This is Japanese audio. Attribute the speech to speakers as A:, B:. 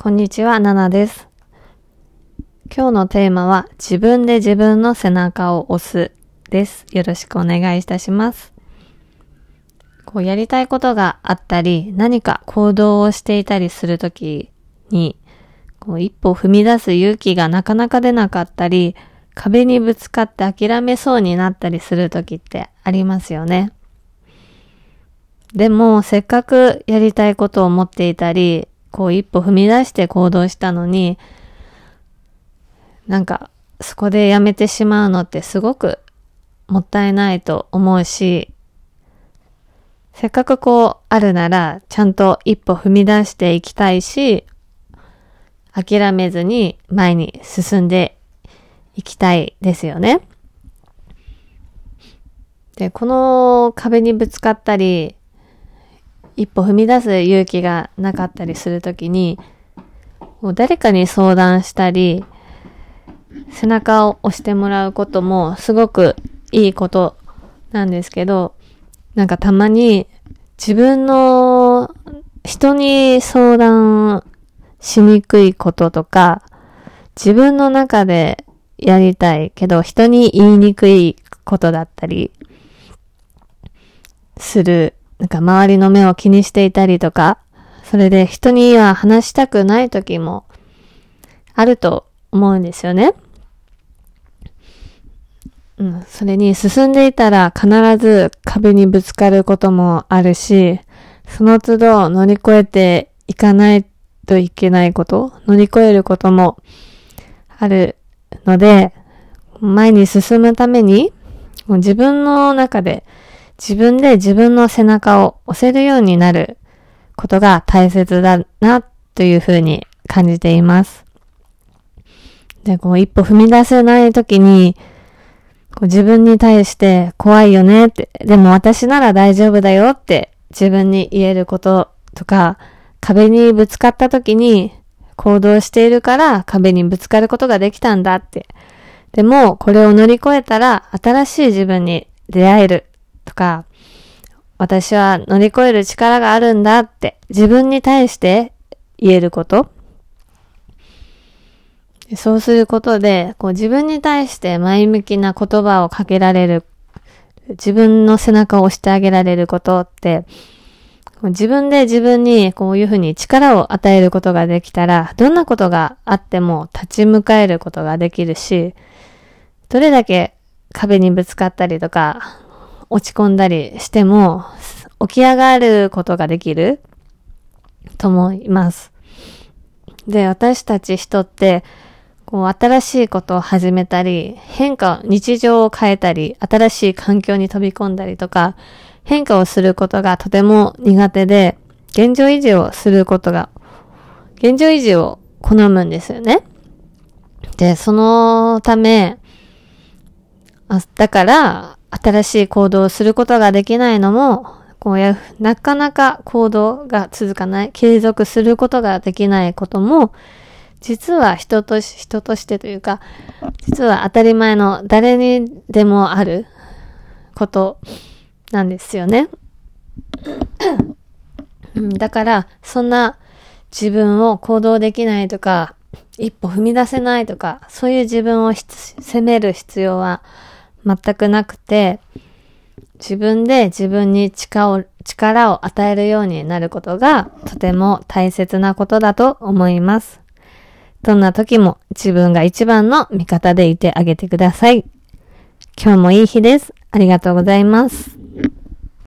A: こんにちは、ナナです。今日のテーマは自分で自分の背中を押すです。よろしくお願いいたします。こうやりたいことがあったり、何か行動をしていたりするときに、こう一歩踏み出す勇気がなかなか出なかったり、壁にぶつかって諦めそうになったりするときってありますよね。でも、せっかくやりたいことを持っていたり、こう一歩踏み出して行動したのに、なんか、そこでやめてしまうのってすごくもったいないと思うし、せっかくこうあるなら、ちゃんと一歩踏み出していきたいし、諦めずに前に進んでいきたいですよね。で、この壁にぶつかったり、一歩踏み出す勇気がなかったりするときに、もう誰かに相談したり、背中を押してもらうこともすごくいいことなんですけど、なんかたまに自分の人に相談しにくいこととか、自分の中でやりたいけど人に言いにくいことだったりするなんか周りの目を気にしていたりとか、それで人には話したくない時もあると思うんですよね。うん、それに進んでいたら必ず壁にぶつかることもあるし、その都度乗り越えていかないといけないこと、乗り越えることもあるので、前に進むために、自分の中で自分で自分の背中を押せるようになることが大切だなというふうに感じています。で、こう一歩踏み出せないときに、こう自分に対して怖いよねって、でも私なら大丈夫だよって自分に言えることとか、壁にぶつかったときに行動しているから壁にぶつかることができたんだって。でも、これを乗り越えたら新しい自分に出会えるか、私は乗り越える力があるんだって自分に対して言えること。そうすることで、こう自分に対して前向きな言葉をかけられる、自分の背中を押してあげられることって、自分で自分にこういうふうに力を与えることができたら、どんなことがあっても立ち向かえることができるし、どれだけ壁にぶつかったりとか、落ち込んだりしても、起き上がることができると思います。で、私たち人って、こう、新しいことを始めたり、変化、日常を変えたり、新しい環境に飛び込んだりとか、変化をすることがとても苦手で、現状維持をすることが、現状維持を好むんですよね。で、そのため、あだから、新しい行動をすることができないのも、こうや、なかなか行動が続かない、継続することができないことも、実は人とし、人としてというか、実は当たり前の誰にでもあることなんですよね。だから、そんな自分を行動できないとか、一歩踏み出せないとか、そういう自分を責める必要は全くなくて、自分で自分に力を力を与えるようになることがとても大切なことだと思います。どんな時も自分が一番の味方でいてあげてください。今日もいい日です。ありがとうございます。